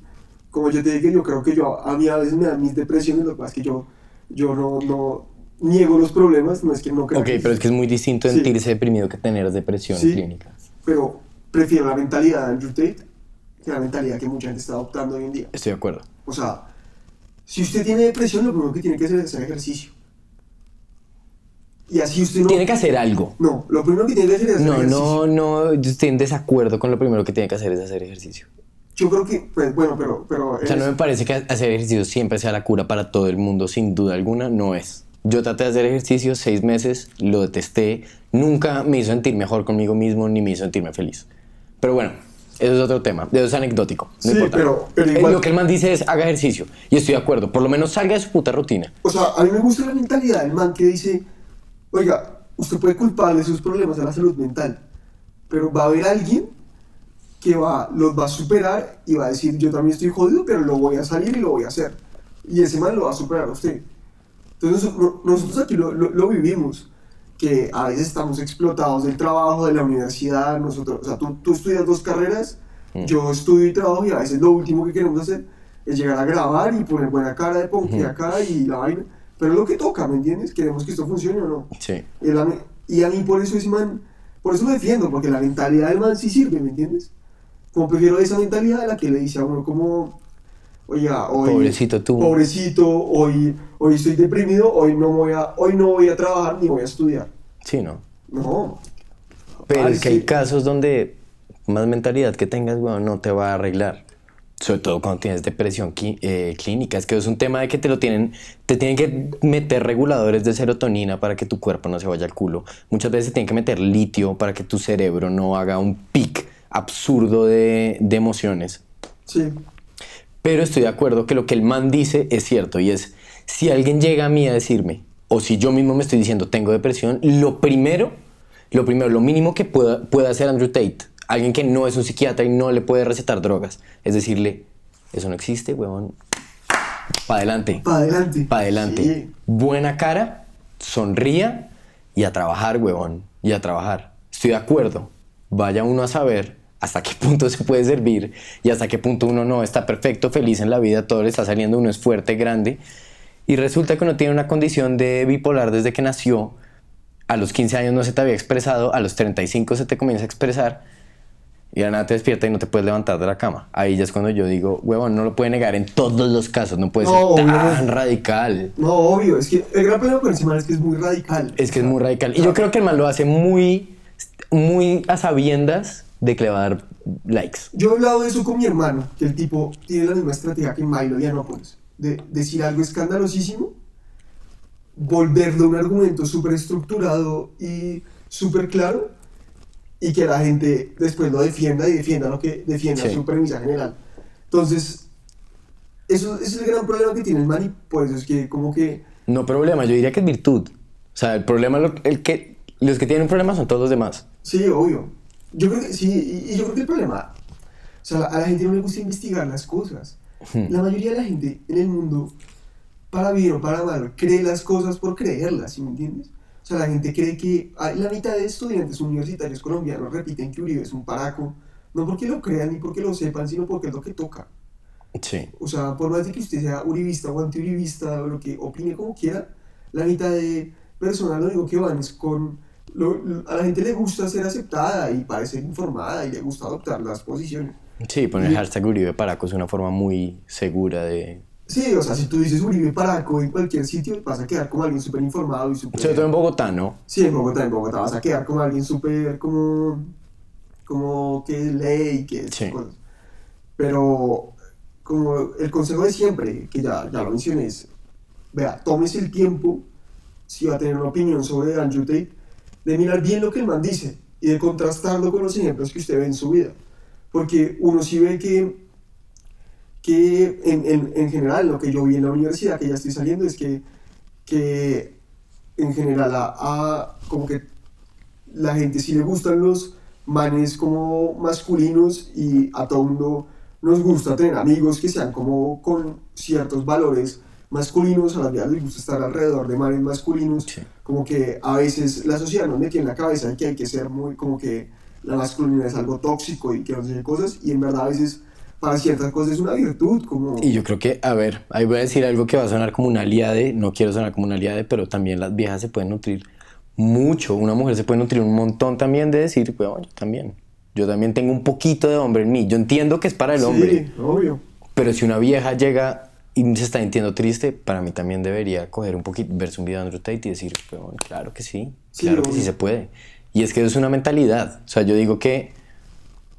como yo te dije, yo creo que yo, a mí a veces me dan mis depresiones, lo que pasa es que yo, yo no, no niego los problemas, no es que no creo Ok, que- pero es que es muy distinto Sí. sentirse deprimido que tener depresión Sí. clínica. pero prefiero la mentalidad de Andrew Tate que la mentalidad que mucha gente está adoptando hoy en día. Estoy de acuerdo. O sea, si usted tiene depresión, lo primero que tiene que hacer es hacer ejercicio. Y así usted no... Tiene que hacer algo. No, lo primero que tiene que hacer es hacer No, ejercicio. no, no, yo estoy en desacuerdo con lo primero que tiene que hacer es hacer ejercicio. Yo creo que, pues, bueno, pero... pero O sea, no me parece que hacer ejercicio siempre sea la cura para todo el mundo, sin duda alguna, no es. Yo traté de hacer ejercicio seis meses, lo detesté, nunca me hizo sentir mejor conmigo mismo ni me hizo sentirme feliz. Pero bueno, eso es otro tema, eso es anecdótico. No Sí, importa. pero- pero igual- Lo que el man dice es haga ejercicio, y estoy de acuerdo, por lo menos salga de su puta rutina. O sea, a mí me gusta la mentalidad del man que dice, oiga, usted puede culparle sus problemas a la salud mental, pero va a haber alguien que va, los va a superar y va a decir, yo también estoy jodido, pero lo voy a salir y lo voy a hacer. Y ese man lo va a superar a usted. Entonces no- nosotros aquí lo, lo- lo vivimos, que a veces estamos explotados del trabajo, de la universidad, nosotros, o sea, tú, tú estudias dos carreras, yo estudio y trabajo y a veces lo último que queremos hacer es llegar a grabar y poner buena cara de ponque acá y la vaina, pero es lo que toca, ¿me entiendes? Queremos que esto funcione o no. Sí. Y, la y a mí por eso ese man, por eso lo defiendo, porque la mentalidad del man sí sirve, ¿me entiendes? Como prefiero esa mentalidad a la que le dice a uno como, oiga, hoy, Pobrecito tú. pobrecito, hoy, hoy estoy deprimido, hoy no voy a, hoy no voy a trabajar ni voy a estudiar. Sí, ¿no? No. Pero Ay, es que hay sí. casos donde más mentalidad que tengas, weón, no te va a arreglar. Sobre todo cuando tienes depresión eh, clínica. Es que es un tema de que te lo tienen, te tienen que meter reguladores de serotonina para que tu cuerpo no se vaya al culo. Muchas veces te tienen que meter litio para que tu cerebro no haga un pic absurdo de, de emociones. Sí. Pero estoy de acuerdo que lo que el man dice es cierto y es, si alguien llega a mí a decirme, o si yo mismo me estoy diciendo tengo depresión, lo primero, lo primero, lo mínimo que pueda, pueda hacer Andrew Tate, alguien que no es un psiquiatra y no le puede recetar drogas, es decirle, eso no existe, huevón, para adelante. Para adelante. Para adelante. Sí. Buena cara, sonría y a trabajar, huevón. Y a trabajar. Estoy de acuerdo. Vaya uno a saber hasta qué punto se puede servir y hasta qué punto uno no está perfecto, feliz en la vida, todo le está saliendo, uno es fuerte, grande. Y resulta que uno tiene una condición de bipolar desde que nació. A los 15 años no se te había expresado, a los 35 se te comienza a expresar y la nada te despierta y no te puedes levantar de la cama. Ahí ya es cuando yo digo, huevón, no lo puede negar en todos los casos, no puede No, ser tan obviamente. radical. No, obvio, es que el gran problema con ese man es que es muy radical. Es que es muy radical. Y yo creo que el man lo hace muy, muy a sabiendas de que le va a dar likes. Yo he hablado de eso con mi hermano, que el tipo tiene la misma estrategia que Milo Yiannopoulos, de decir algo escandalosísimo, volverlo un argumento súper estructurado y súper claro, y que la gente después lo defienda y defienda lo que defienda Sí. su premisa general. Entonces, eso, ese es el gran problema que tiene el man y por eso es que como que No problema, yo diría que es virtud. O sea, el problema, el que, los que tienen un problema son todos los demás. Sí, obvio. Yo creo que sí, y, y yo creo que el problema, o sea, a la gente no le gusta investigar las cosas. La mayoría de la gente en el mundo, para bien o para mal, cree las cosas por creerlas, ¿sí me entiendes? O sea, la gente cree que la mitad de estudiantes universitarios colombianos repiten que Uribe es un paraco, no porque lo crean ni porque lo sepan, sino porque es lo que toca. Sí. O sea, por más de que usted sea uribista o antiuribista o lo que opine como quiera, la mitad de personas lo único que van es con... lo- a la gente le gusta ser aceptada y parecer informada y le gusta adoptar las posiciones. Sí, poner Y- hashtag Uribe Paraco es una forma muy segura de... Sí, o sea, si tú dices Uribe Paraco en cualquier sitio, vas a quedar como alguien súper informado y súper... Sobre todo en Bogotá, ¿no? Sí, en Bogotá, en Bogotá vas a quedar como alguien súper como... como que lee y que Sí. cosas. Pero como el consejo de siempre, que ya, ya lo mencioné, es, vea, tómese el tiempo, si va a tener una opinión sobre Andrew Tate, de mirar bien lo que el man dice y de contrastarlo con los ejemplos que usted ve en su vida. Porque uno sí ve que, que en, en, en general, lo que yo vi en la universidad, que ya estoy saliendo, es que, que en general a, a- como que la gente sí le gustan los manes como masculinos y a todo mundo nos gusta tener amigos que sean como con ciertos valores masculinos, a las vías les gusta estar alrededor de manes masculinos, como que a veces la sociedad nos mete en la cabeza que hay que ser muy como que la masculinidad es algo tóxico y que no sé cosas, y en verdad a veces para ciertas cosas es una virtud, como... Y yo creo que, a ver, ahí voy a decir algo que va a sonar como una aliade, no quiero sonar como una aliade, pero también las viejas se pueden nutrir mucho, una mujer se puede nutrir un montón también de decir, bueno, yo también, yo también tengo un poquito de hombre en mí, yo entiendo que es para el hombre, Sí, obvio. pero si una vieja llega y se está sintiendo triste, para mí también debería coger un poquito, verse un video de Andrew Tate y decir, bueno, claro que sí, Sí, claro que sí se puede. Y es que eso es una mentalidad, o sea, yo digo que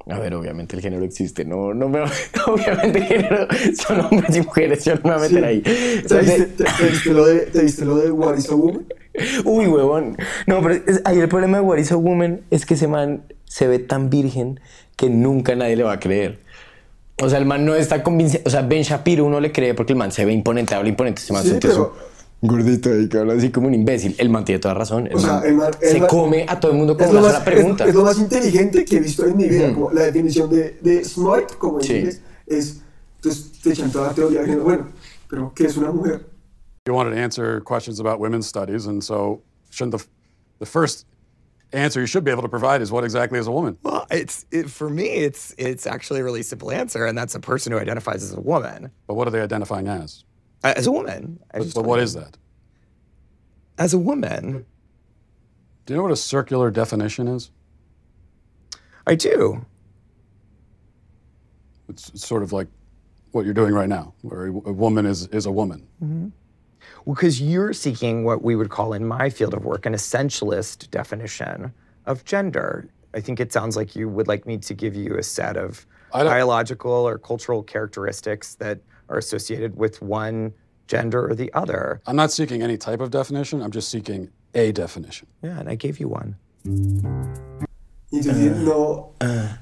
a ver, obviamente el género existe, no, no me, obviamente el género son hombres y mujeres, yo no me voy a meter Sí. ahí. ¿Te, O sea, viste, te- te viste lo de, ¿Te viste lo de What is a Woman? Uy, huevón. No, pero es- ahí el problema de What is a Woman es que ese man se ve tan virgen que nunca nadie le va a creer. O sea, el man no está convincente. O sea, Ben Shapiro uno le cree porque el man se ve imponente, habla imponente. Ese man Sí, pero- gordito ahí que habla así como un imbécil. El man tiene toda razón. El O sea, man el man- el se man- come a todo el mundo con más, pregunta. es, es lo más inteligente que he visto en mi vida. Ujú. como la definición de, de smart, como en Sí. inglés, es. Entonces te echan toda la teoría. diciendo, Bueno, pero ¿qué es una mujer? You wanted to answer questions about women's studies, and so shouldn't the, the first answer you should be able to provide is what exactly is a woman? Well, it's it, for me, it's it's actually a really simple answer, and that's a person who identifies as a woman. But what are they identifying as? Uh, as a woman. I But, but what is that? As a woman, Do you know what a circular definition is? I do. It's, it's sort of like what you're doing right now, where a, a woman is, is a woman. Because you're seeking what we would call in my field of work an essentialist definition of gender. I think it sounds like you would like me to give you a set of biological or cultural characteristics that are associated with one gender or the other. I'm not seeking any type of definition, I'm just seeking a definition. Yeah, and I gave you one. Y entonces no. eh,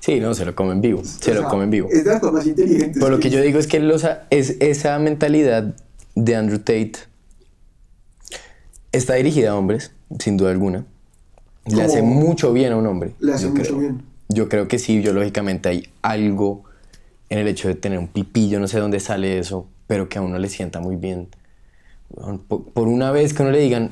Sí, no, se lo comen vivo. Se o lo sea, comen vivo. Es de las cosas más inteligentes. Pero lo que yo digo es que los- es esa mentalidad de Andrew Tate está dirigida a hombres, sin duda alguna. Le hace mucho bien a un hombre. Le hace mucho creo. bien. Yo creo que sí, biológicamente hay algo en el hecho de tener un pipí, yo no sé dónde sale eso, pero que a uno le sienta muy bien. Por, por una vez que uno le digan,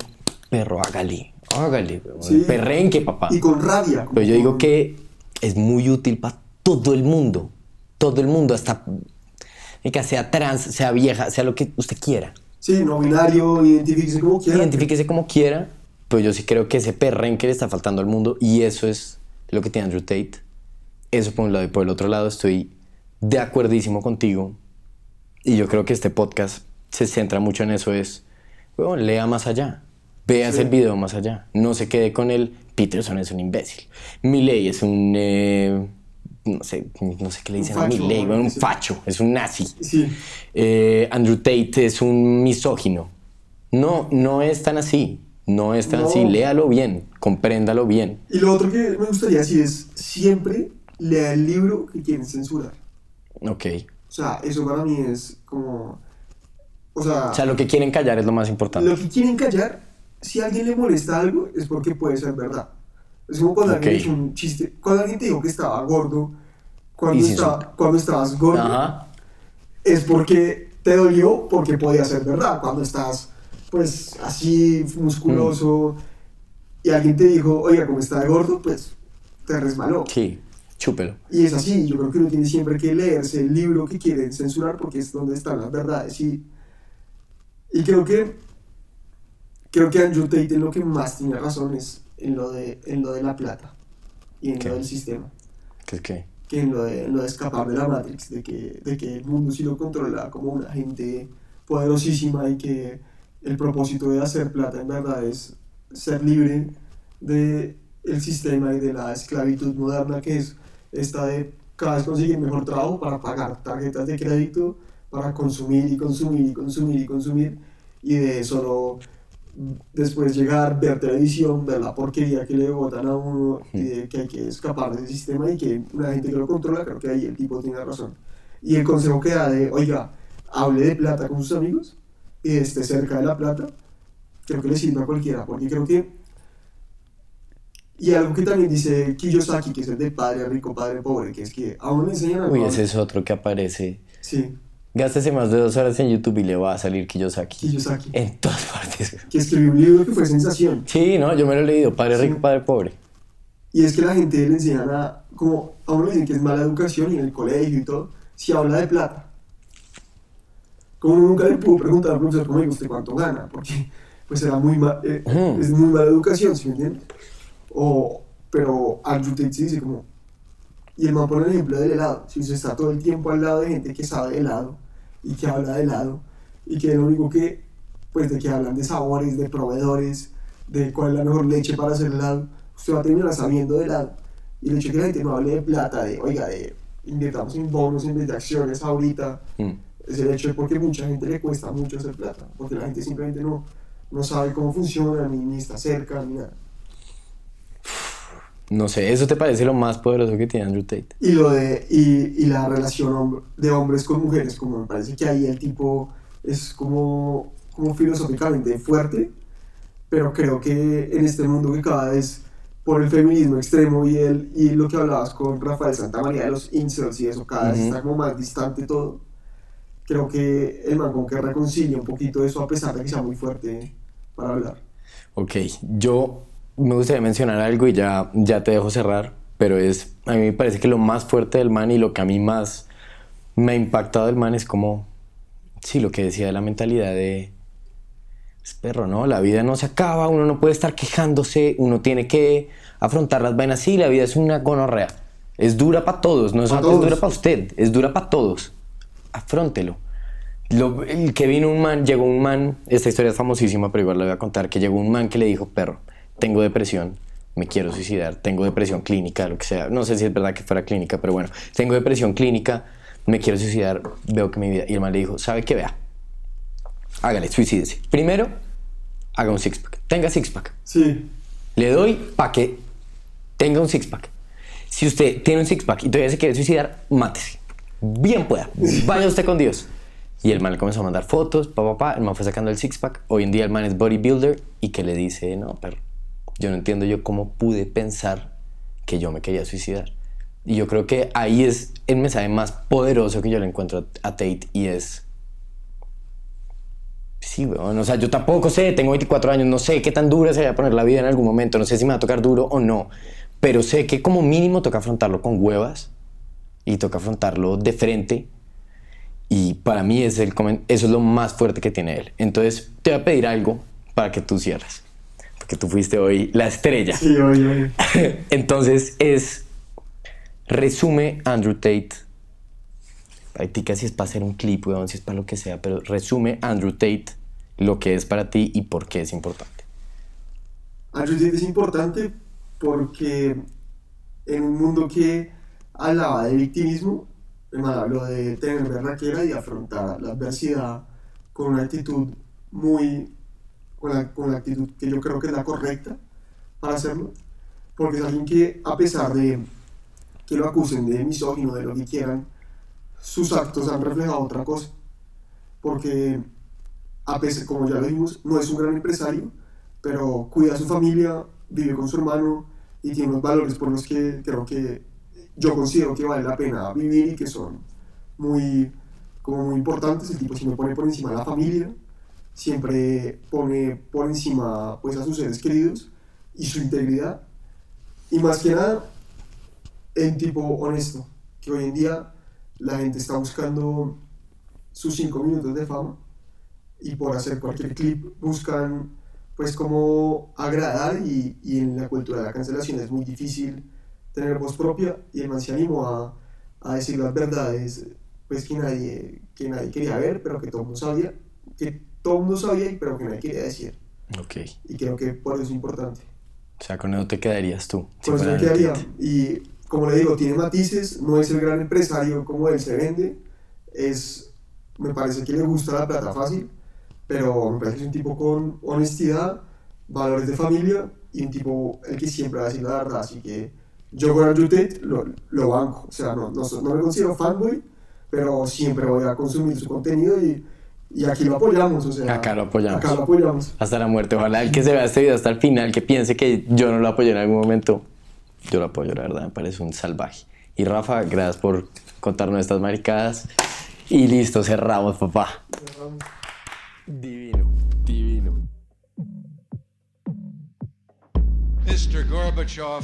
perro, hágale, hágale, Sí. perrenque, papá. Y con rabia. Pero yo digo que es muy útil para todo el mundo. Todo el mundo, hasta que sea trans, sea vieja, sea lo que usted quiera. Sí, no binario, identifíquese como quiera. Identifíquese como quiera, pero yo sí creo que ese perrenque le está faltando al mundo y eso es lo que tiene Andrew Tate. Eso por un lado y por el otro lado estoy de acuerdísimo contigo y yo creo que este podcast se centra mucho en eso es, bueno, lea más allá, veas Sí. el video más allá, no se quede con el Peterson es un imbécil, Milley es un, eh, no sé, no sé qué le Un dicen a Milley, bueno, un facho, es un nazi. Sí. Eh, Andrew Tate es un misógino. No, no es tan así. No es tan No. así. Léalo bien, compréndalo bien. Y lo otro que me gustaría decir es: siempre lea el libro que quieren censurar. Ok. O sea, eso para mí es como. O sea, O sea, lo que quieren callar es lo más importante. lo que quieren callar, si a alguien le molesta algo, es porque puede ser verdad. Es como cuando alguien Ok. hizo un chiste. Cuando alguien te dijo que estaba gordo, cuando, estaba, cuando estabas gordo, Ajá. es porque te dolió, porque podía ser verdad. Cuando estás, pues, así, musculoso, y alguien te dijo, oiga, como está de gordo, pues, te resbaló. Sí, chúpelo. Y es así, yo creo que uno tiene siempre que leerse el libro que quieren censurar porque es donde están las verdades. Y, y creo que creo que Andrew Tate en lo que más tiene razón es en lo de, en lo de la plata y en ¿Qué? lo del sistema. ¿Qué es qué? Que en lo de, en lo de escapar de la Matrix, de que, de que el mundo sí lo controla como una gente poderosísima y que el propósito de hacer plata en verdad es ser libre de el sistema y de la esclavitud moderna que es esta de cada vez conseguir mejor trabajo para pagar tarjetas de crédito, para consumir y consumir y consumir y consumir y de solo después llegar, ver televisión, ver la porquería que le botan a uno y de que hay que escapar del sistema y que una gente que lo controla, creo que ahí el tipo tiene razón. Y el consejo que da de, oiga, hable de plata con sus amigos y esté cerca de la plata, creo que le sirve a cualquiera, porque creo que... Y algo que también dice Kiyosaki, que es el de padre rico, padre pobre, que es que a uno le enseñan a... Uy, ese es otro que aparece. Sí, Gástese más de dos horas en YouTube y le va a salir Kiyosaki. Kiyosaki. En todas partes. que escribió un libro que fue sensación. Sí, no, yo me lo he leído. Padre rico, padre pobre. Y es que la gente le enseñan a, como a uno le dicen que es mala educación y en el colegio y todo, si habla de plata. Como nunca le pudo preguntar al profesor, ¿cómo usted cuánto gana? Porque pues era muy ma- eh, es muy mala educación, ¿sí me? O, pero Andrew Tate sí dice como, y el man pone el ejemplo del helado, si usted está todo el tiempo al lado de gente que sabe de helado y que habla de helado y que lo único que, pues de que hablan de sabores, de proveedores, de cuál es la mejor leche para hacer helado, usted va a terminar sabiendo de helado. Y el hecho de que la gente no hable de plata, de, oiga, de invirtamos en bonos, en acciones ahorita, Mm. Es el hecho de porque mucha gente le cuesta mucho hacer plata, porque la gente simplemente no, no sabe cómo funciona, ni, ni está cerca, ni nada. No sé, ¿eso te parece lo más poderoso que tiene Andrew Tate? Y, lo de, y, y la relación de hombres con mujeres, como me parece que ahí el tipo es como, como filosóficamente fuerte, pero creo que en este mundo que cada vez por el feminismo extremo y, el, y lo que hablabas con Rafael Santamaría de los incels y eso, cada vez Ujú. está como más distante todo. Creo que el man como que reconcilia un poquito eso a pesar de que sea muy fuerte para hablar. Ok, yo me gustaría mencionar algo y ya, ya te dejo cerrar, pero es, a mí me parece que lo más fuerte del man y lo que a mí más me ha impactado del man es como, sí, lo que decía de la mentalidad de, es perro, ¿no? La vida no se acaba, uno no puede estar quejándose, uno tiene que afrontar las vainas, sí, la vida es una gonorrea, es dura para todos, no es Pa' todos. dura para usted, es dura para todos. Afróntelo. Lo, el que vino un man, llegó un man, esta historia es famosísima, pero igual la voy a contar, que llegó un man que le dijo, perro, tengo depresión, me quiero suicidar, tengo depresión clínica, lo que sea, no sé si es verdad que fuera clínica, pero bueno, tengo depresión clínica, me quiero suicidar, veo que mi vida, y el man le dijo, ¿sabe qué? Vea, hágale, suicídese. Primero, haga un six-pack, tenga six-pack. Sí. Le doy para que tenga un six-pack. Si usted tiene un six-pack y todavía se quiere suicidar, mátese. Bien pueda. Vaya usted con Dios. Y el man le comenzó a mandar fotos, papá, papá. El man fue sacando el six-pack. Hoy en día el man es bodybuilder y que le dice, no, pero yo no entiendo yo cómo pude pensar que yo me quería suicidar. Y yo creo que ahí es el mensaje más poderoso que yo le encuentro a Tate y es... Sí, weón. O sea, yo tampoco sé, tengo 24 años, no sé qué tan dura se va a poner la vida en algún momento, no sé si me va a tocar duro o no, pero sé que como mínimo toca afrontarlo con huevas y toca afrontarlo de frente. Y para mí es el, eso es lo más fuerte que tiene él. Entonces, te voy a pedir algo para que tú cierres. Porque tú fuiste hoy la estrella. Sí, oye, oye. Entonces es resume Andrew Tate. Practica si es para hacer un clip, weón, si es para lo que sea, pero resume Andrew Tate lo que es para ti y por qué es importante. Andrew Tate es importante porque en un mundo que hablaba de victimismo, el man habló de tener berraquera y afrontar la adversidad con una actitud muy, con la, con la actitud que yo creo que es la correcta para hacerlo, porque es alguien que a pesar de que lo acusen de misógino, de lo que quieran, sus actos han reflejado otra cosa, porque a pesar, como ya lo vimos, no es un gran empresario, pero cuida a su familia, vive con su hermano y tiene unos valores por los que creo que yo considero que vale la pena vivir y que son muy, como muy importantes. El tipo siempre pone por encima a la familia, siempre pone por encima pues, a sus seres queridos y su integridad. Y más que nada, un tipo honesto, que hoy en día la gente está buscando sus cinco minutos de fama y por hacer cualquier clip buscan pues como agradar y, y en la cultura de la cancelación es muy difícil tener voz propia y el man se animó a, a decir las verdades pues que nadie, que nadie quería ver pero que todo el mundo sabía que todo el mundo sabía pero que nadie quería decir Ok. y creo que por eso es importante O sea, con eso te quedarías tú. con eso me quedaría y como le digo tiene matices no es el gran empresario como él se vende es me parece que le gusta la plata fácil pero me parece que es un tipo con honestidad, valores de familia y un tipo el que siempre va a decir la verdad. Así que yo con Andrew Tate lo, lo banco. O sea, no, no, me considero fanboy, pero siempre voy a consumir su contenido y, y aquí lo apoyamos. O sea, Acá lo apoyamos. Acá lo apoyamos. Hasta la muerte. Ojalá el que se vea este video hasta el final, que piense que yo no lo apoyo en algún momento, yo lo apoyo, la verdad, me parece un salvaje. Y Rafa, gracias por contarnos estas maricadas. Y listo, cerramos, papá. Divino, divino. Mr. Gorbachev,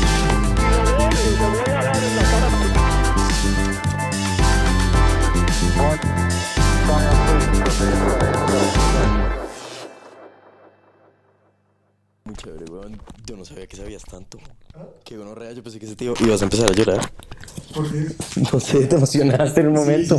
Muy chévere, weón. Yo no sabía que sabías tanto. Qué gonorrea, yo pensé que ese tío ibas a empezar a llorar. ¿Por qué? No sé, te emocionaste en un momento.